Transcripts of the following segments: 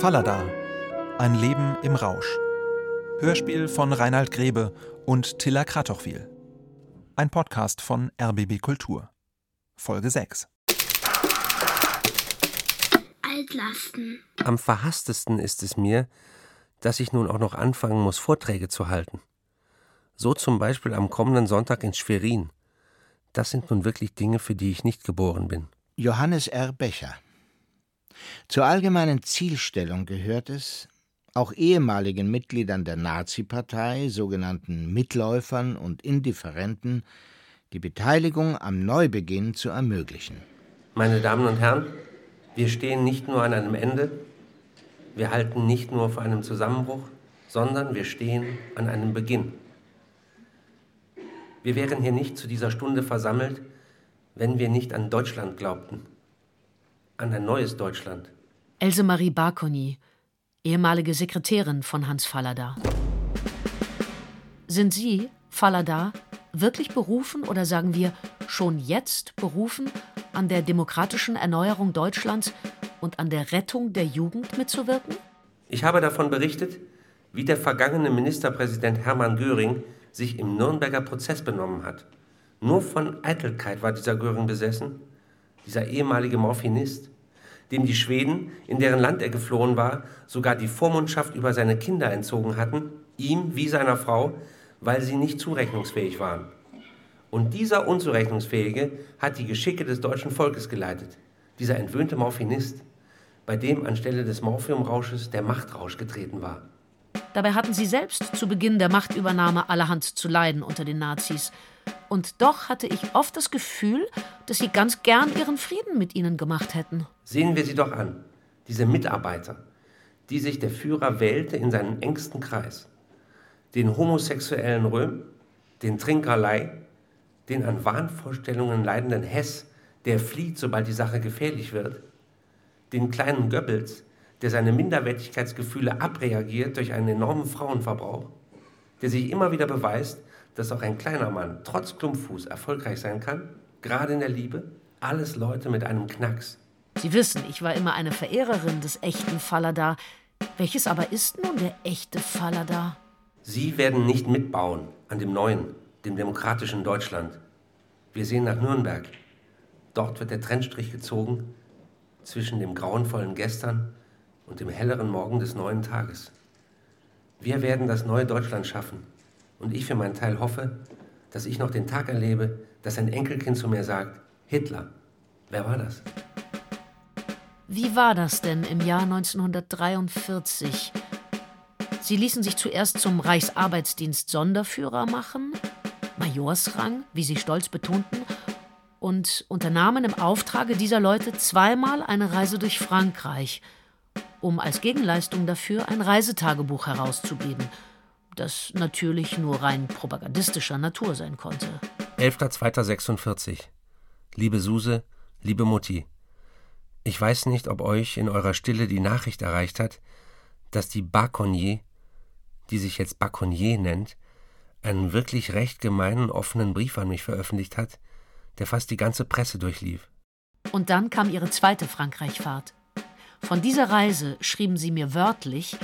Fallada. Ein Leben im Rausch. Hörspiel von Reinhard Grebe und Tilla Kratochwil. Ein Podcast von RBB Kultur. Folge 6. Altlasten. Am verhasstesten ist es mir, dass ich nun auch noch anfangen muss, Vorträge zu halten. So zum Beispiel am kommenden Sonntag in Schwerin. Das sind nun wirklich Dinge, für die ich nicht geboren bin. Johannes R. Becher. Zur allgemeinen Zielstellung gehört es, auch ehemaligen Mitgliedern der Nazi-Partei, sogenannten Mitläufern und Indifferenten, die Beteiligung am Neubeginn zu ermöglichen. Meine Damen und Herren, wir stehen nicht nur an einem Ende, wir halten nicht nur vor einem Zusammenbruch, sondern wir stehen an einem Beginn. Wir wären hier nicht zu dieser Stunde versammelt, wenn wir nicht an Deutschland glaubten. An ein neues Deutschland. Else Marie Barconi, ehemalige Sekretärin von Hans Fallada. Sind Sie, Fallada, wirklich berufen oder sagen wir schon jetzt berufen, an der demokratischen Erneuerung Deutschlands und an der Rettung der Jugend mitzuwirken? Ich habe davon berichtet, wie der vergangene Ministerpräsident Hermann Göring sich im Nürnberger Prozess benommen hat. Nur von Eitelkeit war dieser Göring besessen, dieser ehemalige Morphinist, dem die Schweden, in deren Land er geflohen war, sogar die Vormundschaft über seine Kinder entzogen hatten, ihm wie seiner Frau, weil sie nicht zurechnungsfähig waren. Und dieser Unzurechnungsfähige hat die Geschicke des deutschen Volkes geleitet, dieser entwöhnte Morphinist, bei dem anstelle des Morphiumrausches der Machtrausch getreten war. Dabei hatten sie selbst zu Beginn der Machtübernahme allerhand zu leiden unter den Nazis. Und doch hatte ich oft das Gefühl, dass sie ganz gern ihren Frieden mit ihnen gemacht hätten. Sehen wir sie doch an, diese Mitarbeiter, die sich der Führer wählte in seinen engsten Kreis. Den homosexuellen Röhm, den Trinkerlei, den an Wahnvorstellungen leidenden Hess, der flieht, sobald die Sache gefährlich wird, den kleinen Goebbels, der seine Minderwertigkeitsgefühle abreagiert durch einen enormen Frauenverbrauch, der sich immer wieder beweist, dass auch ein kleiner Mann trotz Klumpfuß erfolgreich sein kann, gerade in der Liebe, alles Leute mit einem Knacks. Sie wissen, ich war immer eine Verehrerin des echten Fallada. Welches aber ist nun der echte Fallada? Sie werden nicht mitbauen an dem neuen, dem demokratischen Deutschland. Wir sehen nach Nürnberg. Dort wird der Trennstrich gezogen zwischen dem grauenvollen Gestern und dem helleren Morgen des neuen Tages. Wir werden das neue Deutschland schaffen. Und ich für meinen Teil hoffe, dass ich noch den Tag erlebe, dass ein Enkelkind zu mir sagt, Hitler, wer war das? Wie war das denn im Jahr 1943? Sie ließen sich zuerst zum Reichsarbeitsdienst Sonderführer machen, Majorsrang, wie Sie stolz betonten, und unternahmen im Auftrage dieser Leute zweimal eine Reise durch Frankreich, um als Gegenleistung dafür ein Reisetagebuch herauszugeben, das natürlich nur rein propagandistischer Natur sein konnte. 11.02.46 Liebe Suse, liebe Mutti, ich weiß nicht, ob euch in eurer Stille die Nachricht erreicht hat, dass die Baconnier, die sich jetzt Baconnier nennt, einen wirklich recht gemeinen offenen Brief an mich veröffentlicht hat, der fast die ganze Presse durchlief. Und dann kam ihre zweite Frankreichfahrt. Von dieser Reise schrieben sie mir wörtlich,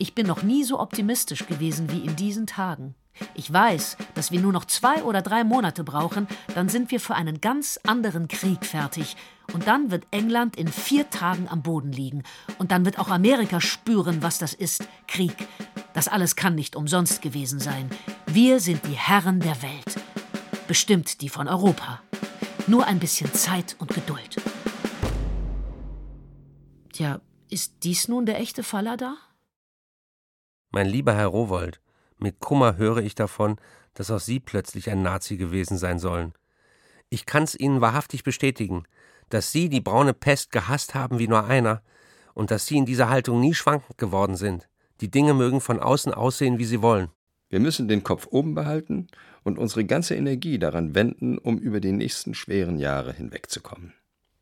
ich bin noch nie so optimistisch gewesen wie in diesen Tagen. Ich weiß, dass wir nur noch zwei oder drei Monate brauchen, dann sind wir für einen ganz anderen Krieg fertig. Und dann wird England in vier Tagen am Boden liegen. Und dann wird auch Amerika spüren, was das ist, Krieg. Das alles kann nicht umsonst gewesen sein. Wir sind die Herren der Welt. Bestimmt die von Europa. Nur ein bisschen Zeit und Geduld. Tja, ist dies nun der echte Fallada? Mein lieber Herr Rowold, mit Kummer höre ich davon, dass auch Sie plötzlich ein Nazi gewesen sein sollen. Ich kann's Ihnen wahrhaftig bestätigen, dass Sie die braune Pest gehasst haben wie nur einer und dass Sie in dieser Haltung nie schwankend geworden sind. Die Dinge mögen von außen aussehen, wie sie wollen. Wir müssen den Kopf oben behalten und unsere ganze Energie daran wenden, um über die nächsten schweren Jahre hinwegzukommen.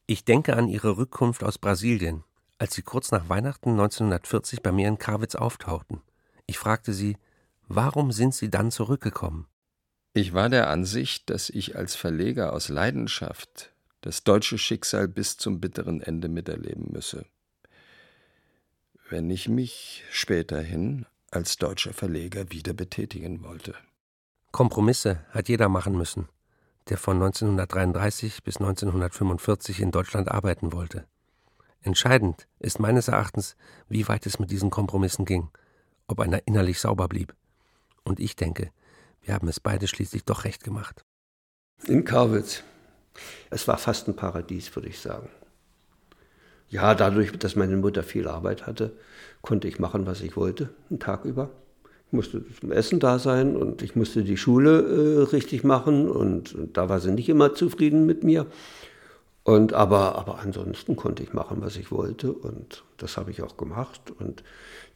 Ich denke an Ihre Rückkunft aus Brasilien, als Sie kurz nach Weihnachten 1940 bei mir in Karwitz auftauchten. Ich fragte Sie, warum sind Sie dann zurückgekommen? Ich war der Ansicht, dass ich als Verleger aus Leidenschaft das deutsche Schicksal bis zum bitteren Ende miterleben müsse. wenn ich mich späterhin als deutscher Verleger wieder betätigen wollte. Kompromisse hat jeder machen müssen, der von 1933 bis 1945 in Deutschland arbeiten wollte. Entscheidend ist meines Erachtens, wie weit es mit diesen Kompromissen ging, ob einer innerlich sauber blieb. Und ich denke, wir haben es beide schließlich doch recht gemacht. In Karwitz. Es war fast ein Paradies, würde ich sagen. Ja, dadurch, dass meine Mutter viel Arbeit hatte, konnte ich machen, was ich wollte, einen Tag über. Ich musste zum Essen da sein und ich musste die Schule äh, richtig machen und, und, da war sie nicht immer zufrieden mit mir. Und aber, aber ansonsten konnte ich machen, was ich wollte und das habe ich auch gemacht. Und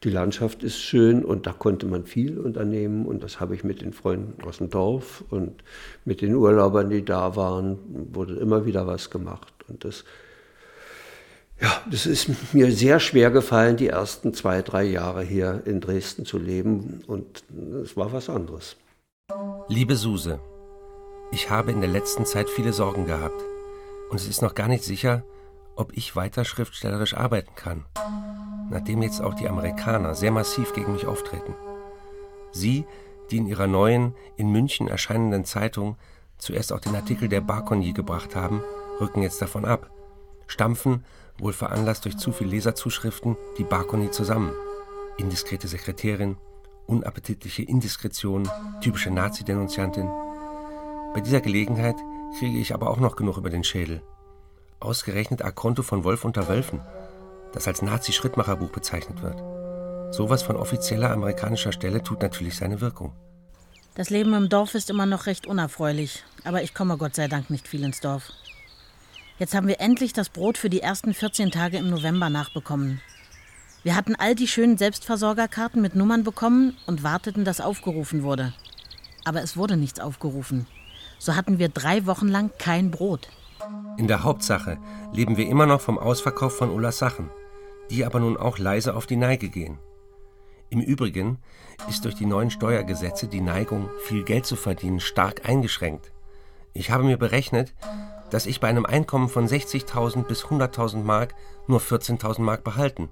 die Landschaft ist schön und da konnte man viel unternehmen und das habe ich mit den Freunden aus dem Dorf und mit den Urlaubern, die da waren, wurde immer wieder was gemacht. Und das ja, das ist mir sehr schwer gefallen, die ersten zwei, drei Jahre hier in Dresden zu leben und es war was anderes. Liebe Suse, ich habe in der letzten Zeit viele Sorgen gehabt und es ist noch gar nicht sicher, ob ich weiter schriftstellerisch arbeiten kann, nachdem jetzt auch die Amerikaner sehr massiv gegen mich auftreten. Sie, die in ihrer neuen, in München erscheinenden Zeitung zuerst auch den Artikel der Barkoni gebracht haben, rücken jetzt davon ab, stampfen wohl veranlasst durch zu viel Leserzuschriften, die Barkoni zusammen. Indiskrete Sekretärin, unappetitliche Indiskretion, typische Nazi-Denunziantin. Bei dieser Gelegenheit kriege ich aber auch noch genug über den Schädel. Ausgerechnet Akonto von Wolf unter Wölfen, das als Nazi-Schrittmacherbuch bezeichnet wird. Sowas von offizieller amerikanischer Stelle tut natürlich seine Wirkung. Das Leben im Dorf ist immer noch recht unerfreulich, aber ich komme Gott sei Dank nicht viel ins Dorf. Jetzt haben wir endlich das Brot für die ersten 14 Tage im November nachbekommen. Wir hatten all die schönen Selbstversorgerkarten mit Nummern bekommen und warteten, dass aufgerufen wurde. Aber es wurde nichts aufgerufen. So hatten wir drei Wochen lang kein Brot. In der Hauptsache leben wir immer noch vom Ausverkauf von Ullas Sachen, die aber nun auch leise auf die Neige gehen. Im Übrigen ist durch die neuen Steuergesetze die Neigung, viel Geld zu verdienen, stark eingeschränkt. Ich habe mir berechnet, dass ich bei einem Einkommen von 60.000 bis 100.000 Mark nur 14.000 Mark behalten,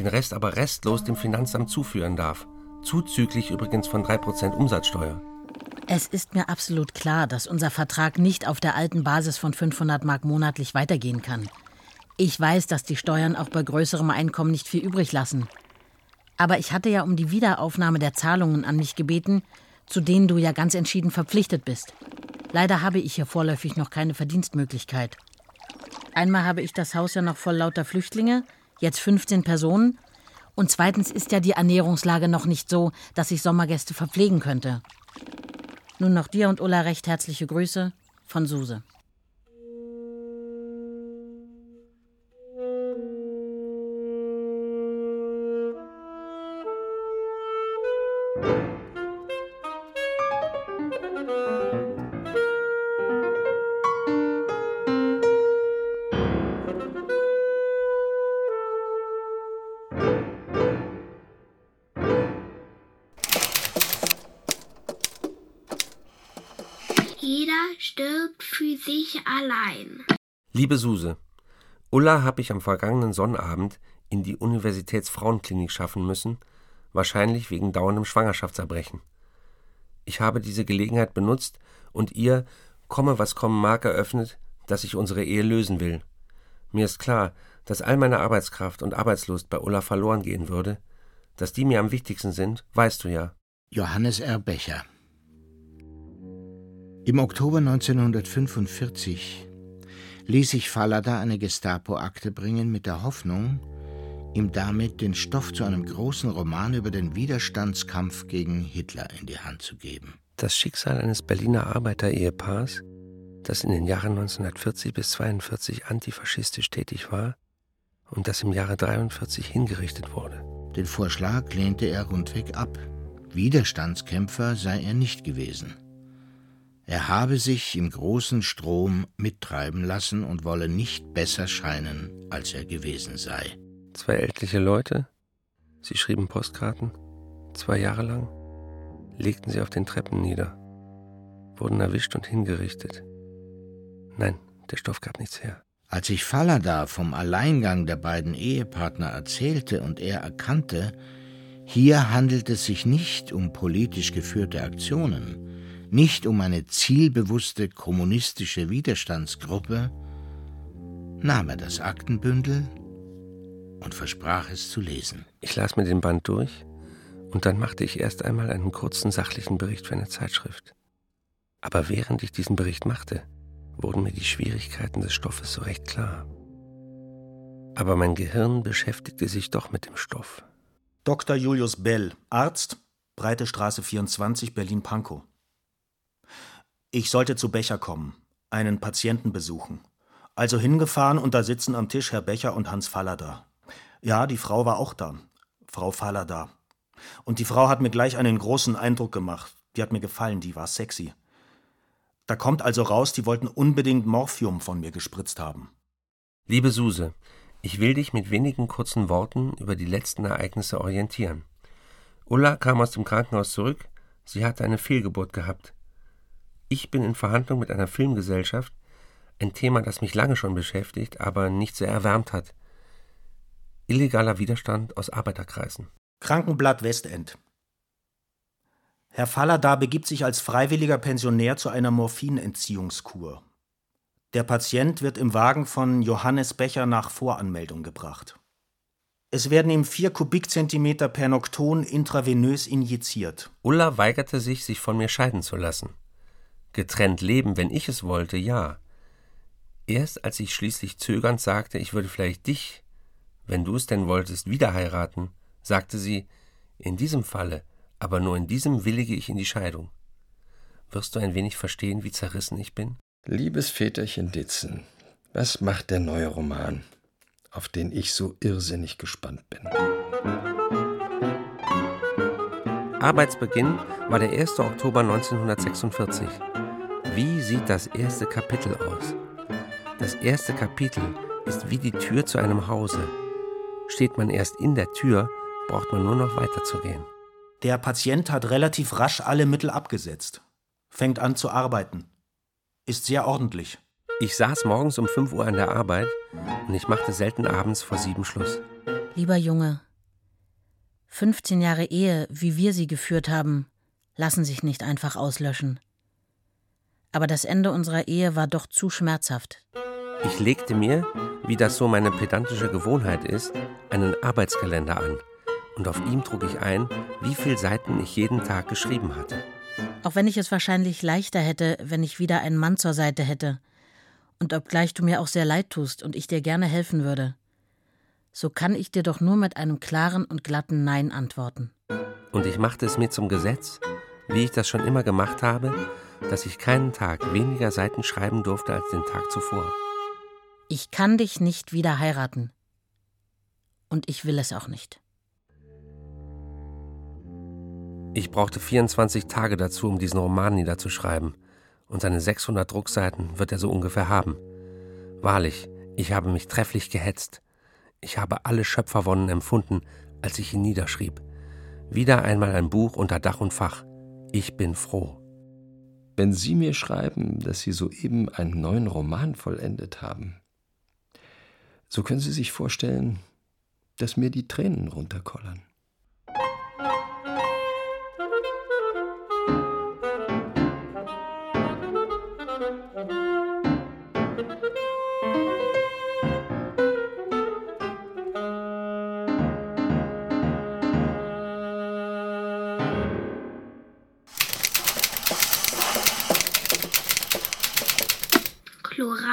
den Rest aber restlos dem Finanzamt zuführen darf, zuzüglich übrigens von 3% Umsatzsteuer. Es ist mir absolut klar, dass unser Vertrag nicht auf der alten Basis von 500 Mark monatlich weitergehen kann. Ich weiß, dass die Steuern auch bei größerem Einkommen nicht viel übrig lassen. Aber ich hatte ja um die Wiederaufnahme der Zahlungen an mich gebeten, zu denen du ja ganz entschieden verpflichtet bist. Leider habe ich hier vorläufig noch keine Verdienstmöglichkeit. Einmal habe ich das Haus ja noch voll lauter Flüchtlinge, jetzt 15 Personen. Und zweitens ist ja die Ernährungslage noch nicht so, dass ich Sommergäste verpflegen könnte. Nun noch dir und Ulla recht herzliche Grüße von Suse. Liebe Suse, Ulla habe ich am vergangenen Sonnabend in die Universitätsfrauenklinik schaffen müssen, wahrscheinlich wegen dauerndem Schwangerschaftserbrechen. Ich habe diese Gelegenheit benutzt und ihr, komme was kommen mag, eröffnet, dass ich unsere Ehe lösen will. Mir ist klar, dass all meine Arbeitskraft und Arbeitslust bei Ulla verloren gehen würde. Dass die mir am wichtigsten sind, weißt du ja. Johannes R. Becher im Oktober 1945 ließ sich Fallada eine Gestapo-Akte bringen mit der Hoffnung, ihm damit den Stoff zu einem großen Roman über den Widerstandskampf gegen Hitler in die Hand zu geben. Das Schicksal eines Berliner Arbeiterehepaars, das in den Jahren 1940 bis 1942 antifaschistisch tätig war und das im Jahre 1943 hingerichtet wurde. Den Vorschlag lehnte er rundweg ab. Widerstandskämpfer sei er nicht gewesen. Er habe sich im großen Strom mittreiben lassen und wolle nicht besser scheinen, als er gewesen sei. Zwei ältliche Leute, sie schrieben Postkarten, zwei Jahre lang, legten sie auf den Treppen nieder, wurden erwischt und hingerichtet. Nein, der Stoff gab nichts her. Als ich Fallada vom Alleingang der beiden Ehepartner erzählte und er erkannte, hier handelt es sich nicht um politisch geführte Aktionen, nicht um eine zielbewusste kommunistische Widerstandsgruppe, nahm er das Aktenbündel und versprach es zu lesen. Ich las mir den Band durch und dann machte ich erst einmal einen kurzen sachlichen Bericht für eine Zeitschrift. Aber während ich diesen Bericht machte, wurden mir die Schwierigkeiten des Stoffes so recht klar. Aber mein Gehirn beschäftigte sich doch mit dem Stoff. Dr. Julius Bell, Arzt, Breite Straße 24, Berlin-Pankow. Ich sollte zu Becher kommen, einen Patienten besuchen. Also hingefahren und da sitzen am Tisch Herr Becher und Hans Fallada. Ja, die Frau war auch da, Frau Fallada. Und die Frau hat mir gleich einen großen Eindruck gemacht. Die hat mir gefallen, die war sexy. Da kommt also raus, die wollten unbedingt Morphium von mir gespritzt haben. Liebe Suse, ich will dich mit wenigen kurzen Worten über die letzten Ereignisse orientieren. Ulla kam aus dem Krankenhaus zurück, sie hatte eine Fehlgeburt gehabt. Ich bin in Verhandlung mit einer Filmgesellschaft, ein Thema, das mich lange schon beschäftigt, aber nicht sehr erwärmt hat. Illegaler Widerstand aus Arbeiterkreisen. Krankenblatt Westend. Herr Fallada begibt sich als freiwilliger Pensionär zu einer Morphinentziehungskur. Der Patient wird im Wagen von Johannes Becher nach Voranmeldung gebracht. Es werden ihm vier Kubikzentimeter per Nokton intravenös injiziert. Ulla weigerte sich, sich von mir scheiden zu lassen. Getrennt leben, wenn ich es wollte, ja. Erst als ich schließlich zögernd sagte, ich würde vielleicht dich, wenn du es denn wolltest, wieder heiraten, sagte sie, in diesem Falle aber nur in diesem willige ich in die Scheidung. Wirst du ein wenig verstehen, wie zerrissen ich bin? Liebes Väterchen Ditzen, was macht der neue Roman, auf den ich so irrsinnig gespannt bin? Arbeitsbeginn war der 1. Oktober 1946. Wie sieht das erste Kapitel aus? Das erste Kapitel ist wie die Tür zu einem Hause. Steht man erst in der Tür, braucht man nur noch weiterzugehen. Der Patient hat relativ rasch alle Mittel abgesetzt, fängt an zu arbeiten, ist sehr ordentlich. Ich saß morgens um 5 Uhr an der Arbeit und ich machte selten abends vor sieben Schluss. Lieber Junge, 15 Jahre Ehe, wie wir sie geführt haben, lassen sich nicht einfach auslöschen. Aber das Ende unserer Ehe war doch zu schmerzhaft. Ich legte mir, wie das so meine pedantische Gewohnheit ist, einen Arbeitskalender an und auf ihm trug ich ein, wie viele Seiten ich jeden Tag geschrieben hatte. Auch wenn ich es wahrscheinlich leichter hätte, wenn ich wieder einen Mann zur Seite hätte. Und obgleich du mir auch sehr leid tust und ich dir gerne helfen würde. So kann ich dir doch nur mit einem klaren und glatten Nein antworten. Und ich machte es mir zum Gesetz, wie ich das schon immer gemacht habe, dass ich keinen Tag weniger Seiten schreiben durfte als den Tag zuvor. Ich kann dich nicht wieder heiraten. Und ich will es auch nicht. Ich brauchte 24 Tage dazu, um diesen Roman niederzuschreiben. Und seine 600 Druckseiten wird er so ungefähr haben. Wahrlich, ich habe mich trefflich gehetzt. Ich habe alle Schöpferwonnen empfunden, als ich ihn niederschrieb. Wieder einmal ein Buch unter Dach und Fach. Ich bin froh. Wenn Sie mir schreiben, dass Sie soeben einen neuen Roman vollendet haben, so können Sie sich vorstellen, dass mir die Tränen runterkollern.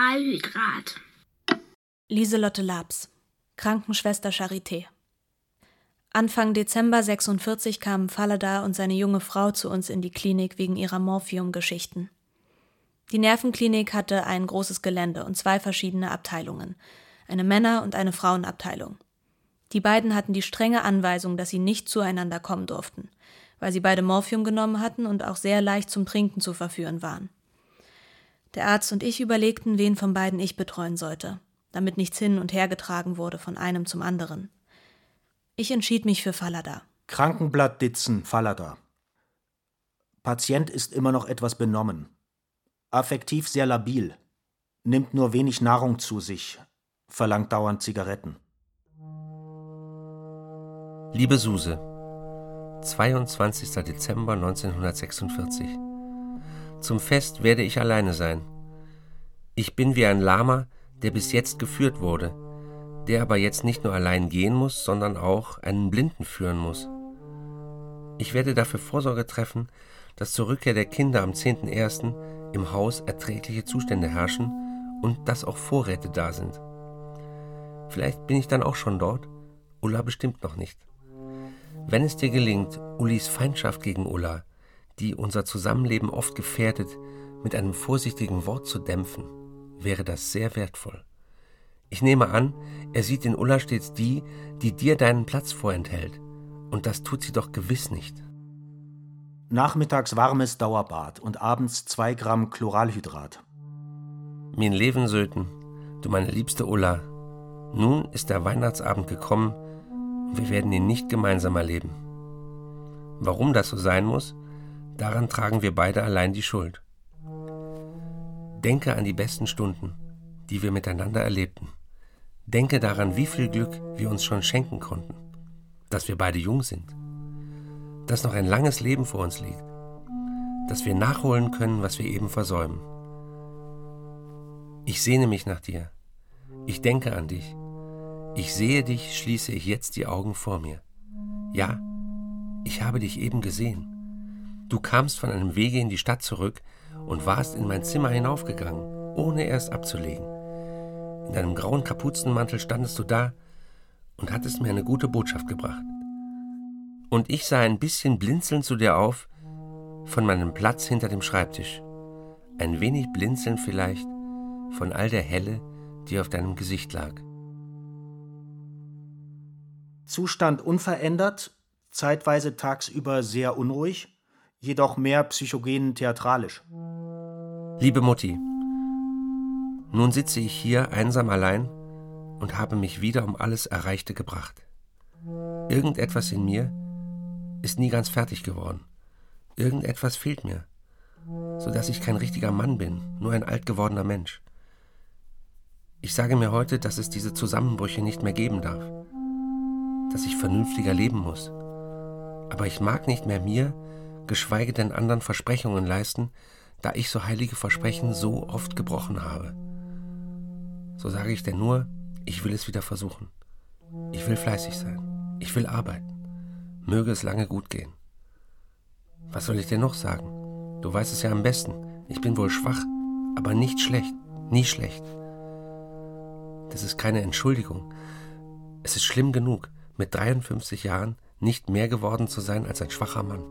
Chloralhydrat. Lieselotte Labs, Krankenschwester Charité. Anfang Dezember 46 kamen Fallada und seine junge Frau zu uns in die Klinik wegen ihrer Morphium-Geschichten. Die Nervenklinik hatte ein großes Gelände und zwei verschiedene Abteilungen, eine Männer- und eine Frauenabteilung. Die beiden hatten die strenge Anweisung, dass sie nicht zueinander kommen durften, weil sie beide Morphium genommen hatten und auch sehr leicht zum Trinken zu verführen waren. Der Arzt und ich überlegten, wen von beiden ich betreuen sollte, damit nichts hin und her getragen wurde von einem zum anderen. Ich entschied mich für Fallada. Krankenblatt Ditzen, Fallada. Patient ist immer noch etwas benommen. Affektiv sehr labil. nimmt nur wenig Nahrung zu sich, verlangt dauernd Zigaretten. Liebe Suse, 22. Dezember 1946. Zum Fest werde ich alleine sein. Ich bin wie ein Lama, der bis jetzt geführt wurde, der aber jetzt nicht nur allein gehen muss, sondern auch einen Blinden führen muss. Ich werde dafür Vorsorge treffen, dass zur Rückkehr der Kinder am 10.01. im Haus erträgliche Zustände herrschen und dass auch Vorräte da sind. Vielleicht bin ich dann auch schon dort, Ulla bestimmt noch nicht. Wenn es dir gelingt, Ullis Feindschaft gegen Ulla, die unser Zusammenleben oft gefährdet, mit einem vorsichtigen Wort zu dämpfen, wäre das sehr wertvoll. Ich nehme an, er sieht in Ulla stets die, die dir deinen Platz vorenthält. Und das tut sie doch gewiss nicht. Nachmittags warmes Dauerbad und abends zwei Gramm Chloralhydrat. Min Leben Söten, du meine liebste Ulla, nun ist der Weihnachtsabend gekommen und wir werden ihn nicht gemeinsam erleben. Warum das so sein muss, daran tragen wir beide allein die Schuld. Denke an die besten Stunden, die wir miteinander erlebten. Denke daran, wie viel Glück wir uns schon schenken konnten, dass wir beide jung sind, dass noch ein langes Leben vor uns liegt, dass wir nachholen können, was wir eben versäumen. Ich sehne mich nach dir. Ich denke an dich. Ich sehe dich, schließe ich jetzt die Augen vor mir. Ja, ich habe dich eben gesehen. Du kamst von einem Wege in die Stadt zurück und warst in mein Zimmer hinaufgegangen, ohne erst abzulegen. In deinem grauen Kapuzenmantel standest du da und hattest mir eine gute Botschaft gebracht. Und ich sah ein bisschen blinzelnd zu dir auf von meinem Platz hinter dem Schreibtisch. Ein wenig blinzeln vielleicht von all der Helle, die auf deinem Gesicht lag. Zustand unverändert, zeitweise tagsüber sehr unruhig, jedoch mehr psychogen theatralisch. Liebe Mutti, nun sitze ich hier einsam allein und habe mich wieder um alles Erreichte gebracht. Irgendetwas in mir ist nie ganz fertig geworden. Irgendetwas fehlt mir, so dass ich kein richtiger Mann bin, nur ein alt gewordener Mensch. Ich sage mir heute, dass es diese Zusammenbrüche nicht mehr geben darf, dass ich vernünftiger leben muss. Aber ich mag nicht mehr mir, geschweige denn anderen Versprechungen leisten, da ich so heilige Versprechen so oft gebrochen habe. So sage ich denn nur, ich will es wieder versuchen. Ich will fleißig sein. Ich will arbeiten. Möge es lange gut gehen. Was soll ich dir noch sagen? Du weißt es ja am besten. Ich bin wohl schwach, aber nicht schlecht. Nie schlecht. Das ist keine Entschuldigung. Es ist schlimm genug, mit 53 Jahren nicht mehr geworden zu sein als ein schwacher Mann.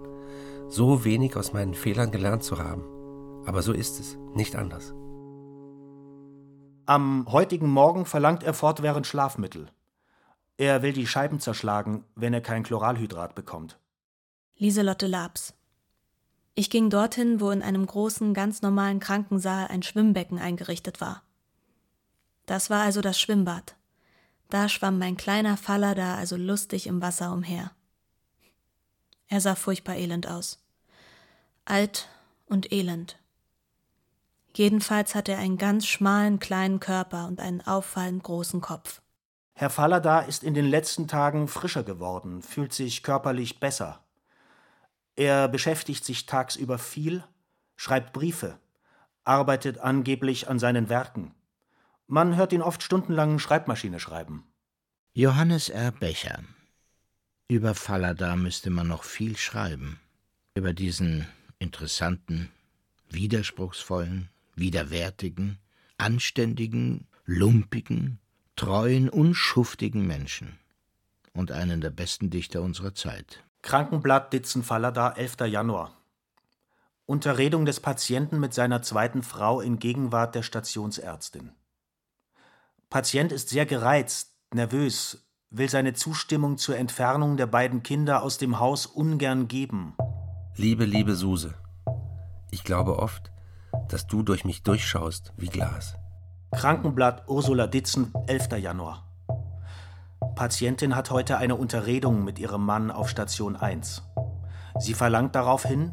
So wenig aus meinen Fehlern gelernt zu haben. Aber so ist es, nicht anders. Am heutigen Morgen verlangt er fortwährend Schlafmittel. Er will die Scheiben zerschlagen, wenn er kein Chloralhydrat bekommt. Lieselotte Labs. Ich ging dorthin, wo in einem großen, ganz normalen Krankensaal ein Schwimmbecken eingerichtet war. Das war also das Schwimmbad. Da schwamm mein kleiner Faller da also lustig im Wasser umher. Er sah furchtbar elend aus. Alt und elend. Jedenfalls hat er einen ganz schmalen kleinen Körper und einen auffallend großen Kopf. Herr Fallada ist in den letzten Tagen frischer geworden, fühlt sich körperlich besser. Er beschäftigt sich tagsüber viel, schreibt Briefe, arbeitet angeblich an seinen Werken. Man hört ihn oft stundenlang Schreibmaschine schreiben. Johannes R. Becher. Über Fallada müsste man noch viel schreiben. Über diesen interessanten, widerspruchsvollen, widerwärtigen, anständigen, lumpigen, treuen und schuftigen Menschen und einen der besten Dichter unserer Zeit. Krankenblatt Ditzenfallada, 11. Januar. Unterredung des Patienten mit seiner zweiten Frau in Gegenwart der Stationsärztin. Patient ist sehr gereizt, nervös, will seine Zustimmung zur Entfernung der beiden Kinder aus dem Haus ungern geben. Liebe, liebe Suse, ich glaube oft, dass du durch mich durchschaust wie Glas. Krankenblatt Ursula Ditzen, 11. Januar. Patientin hat heute eine Unterredung mit ihrem Mann auf Station 1. Sie verlangt daraufhin,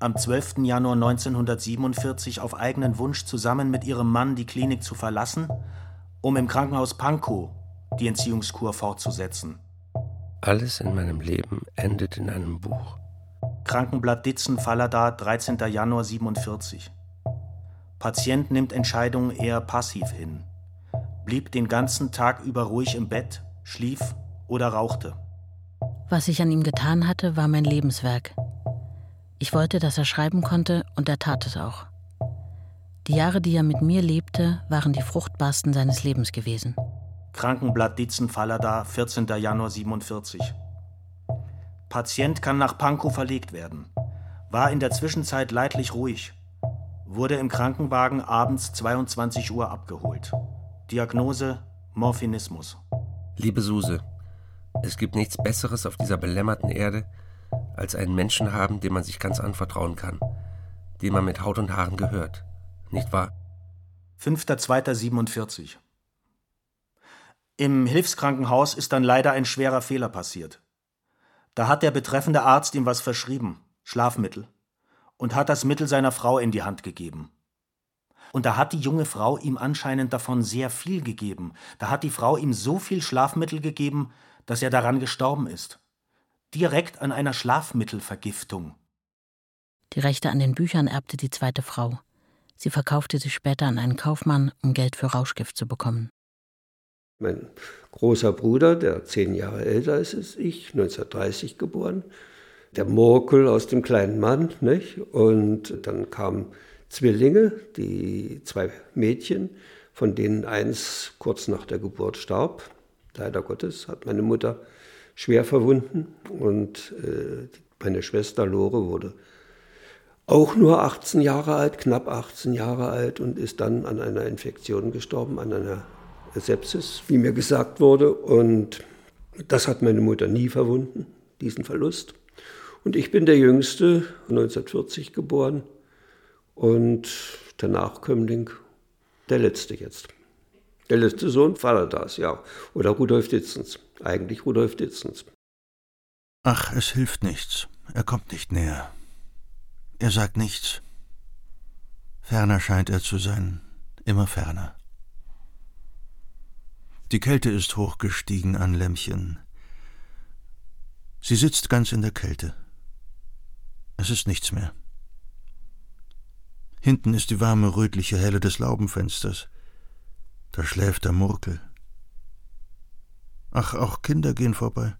am 12. Januar 1947 auf eigenen Wunsch zusammen mit ihrem Mann die Klinik zu verlassen, um im Krankenhaus Pankow die Entziehungskur fortzusetzen. Alles in meinem Leben endet in einem Buch. Krankenblatt Ditzen, Fallada, 13. Januar 47. Patient nimmt Entscheidungen eher passiv hin. Blieb den ganzen Tag über ruhig im Bett, schlief oder rauchte. Was ich an ihm getan hatte, war mein Lebenswerk. Ich wollte, dass er schreiben konnte, und er tat es auch. Die Jahre, die er mit mir lebte, waren die fruchtbarsten seines Lebens gewesen. Krankenblatt Ditzen Fallada, 14. Januar 47. Patient kann nach Pankow verlegt werden. War in der Zwischenzeit leidlich ruhig. Wurde im Krankenwagen abends 22 Uhr abgeholt. Diagnose Morphinismus. Liebe Suse, es gibt nichts Besseres auf dieser belämmerten Erde, als einen Menschen haben, dem man sich ganz anvertrauen kann, dem man mit Haut und Haaren gehört. Nicht wahr? 5.2.47 Im Hilfskrankenhaus ist dann leider ein schwerer Fehler passiert. Da hat der betreffende Arzt ihm was verschrieben, Schlafmittel, und hat das Mittel seiner Frau in die Hand gegeben. Und da hat die junge Frau ihm anscheinend davon sehr viel gegeben. Da hat die Frau ihm so viel Schlafmittel gegeben, dass er daran gestorben ist. Direkt an einer Schlafmittelvergiftung. Die Rechte an den Büchern erbte die zweite Frau. Sie verkaufte sie später an einen Kaufmann, um Geld für Rauschgift zu bekommen. Mein großer Bruder, der zehn Jahre älter ist als ich, 1930 geboren, der Murkel aus dem kleinen Mann, nicht? Und dann kamen Zwillinge, die zwei Mädchen, von denen eins kurz nach der Geburt starb. Leider Gottes hat meine Mutter schwer verwunden und äh, meine Schwester Lore wurde auch nur 18 Jahre alt, knapp 18 Jahre alt und ist dann an einer Infektion gestorben, an einer Sepsis, wie mir gesagt wurde. Und das hat meine Mutter nie verwunden, diesen Verlust. Und ich bin der Jüngste, 1940 geboren und der Nachkömmling, der Letzte jetzt. Der letzte Sohn Valadas, ja. Oder Rudolf Ditzens. Eigentlich Rudolf Ditzens. Ach, es hilft nichts. Er kommt nicht näher. Er sagt nichts. Ferner scheint er zu sein, immer ferner. Die Kälte ist hochgestiegen an Lämmchen. Sie sitzt ganz in der Kälte. Es ist nichts mehr. Hinten ist die warme rötliche Helle des Laubenfensters. Da schläft der Murkel. Ach, auch Kinder gehen vorbei.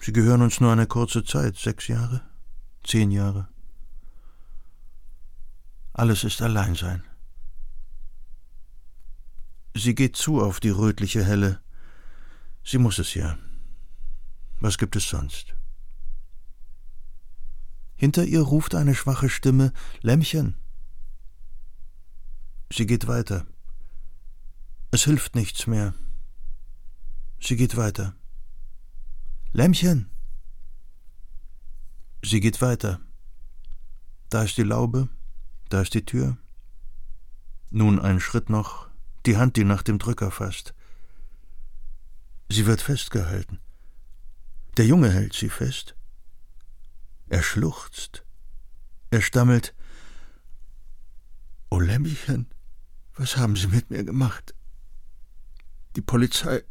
Sie gehören uns nur eine kurze Zeit, sechs Jahre zehn Jahre. Alles ist Alleinsein. Sie geht zu auf die rötliche Helle. Sie muss es ja. Was gibt es sonst? Hinter ihr ruft eine schwache Stimme Lämmchen. Sie geht weiter. Es hilft nichts mehr. Sie geht weiter. Lämmchen. Sie geht weiter. Da ist die Laube, da ist die Tür. Nun ein Schritt noch, die Hand, die nach dem Drücker fasst. Sie wird festgehalten. Der Junge hält sie fest. Er schluchzt. Er stammelt. O Lämmchen, was haben Sie mit mir gemacht? Die Polizei.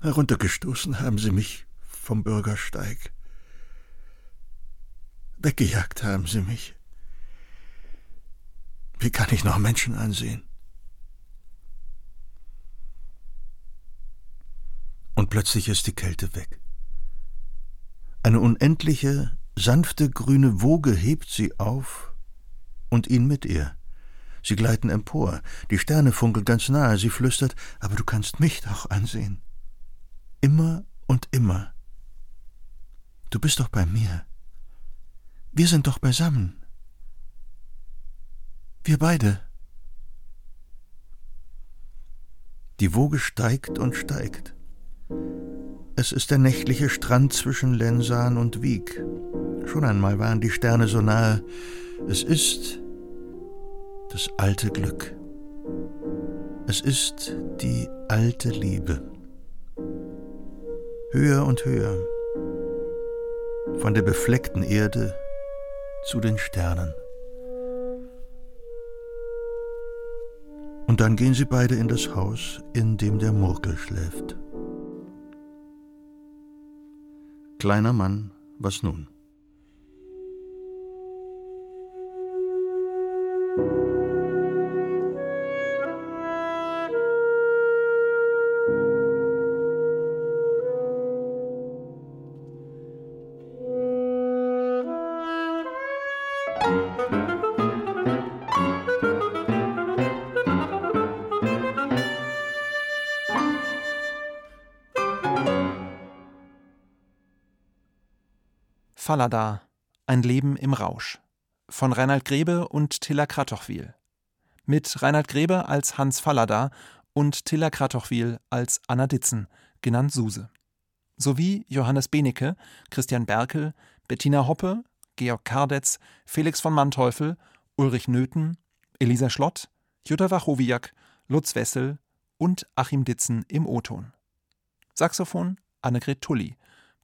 Heruntergestoßen haben Sie mich vom Bürgersteig. Weggejagt haben sie mich. Wie kann ich noch Menschen ansehen? Und plötzlich ist die Kälte weg. Eine unendliche, sanfte grüne Woge hebt sie auf und ihn mit ihr. Sie gleiten empor, die Sterne funkeln ganz nahe, sie flüstert, aber du kannst mich doch ansehen. Immer und immer. Du bist doch bei mir. Wir sind doch beisammen. Wir beide. Die Woge steigt und steigt. Es ist der nächtliche Strand zwischen Lensan und Wieg. Schon einmal waren die Sterne so nahe. Es ist das alte Glück. Es ist die alte Liebe. Höher und höher. von der befleckten Erde zu den Sternen. Und dann gehen sie beide in das Haus, in dem der Murkel schläft. Kleiner Mann, was nun? Fallada Ein Leben im Rausch von Reinhard Grebe und Tilla Kratochwil. Mit Reinhard Grebe als Hans Fallada und Tilla Kratochwil als Anna Ditzen, genannt Suse. Sowie Johannes Benecke, Christian Berkel, Bettina Hoppe, Georg Kardetz, Felix von Manteuffel, Ulrich Nöthen, Elisa Schlott, Jutta Wachowiak, Lutz Wessel und Achim Ditzen im O-Ton. Saxophon Annegret Tully,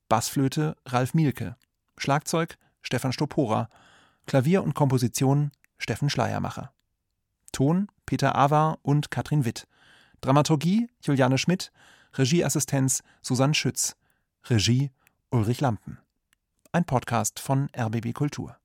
Bassflöte Ralf Mielke, Schlagzeug Stefan Stopora, Klavier und Komposition Steffen Schleiermacher. Ton Peter Avar und Katrin Witt. Dramaturgie Juliane Schmidt, Regieassistenz Susanne Schütz, Regie Ulrich Lampen. Ein Podcast von RBB Kultur.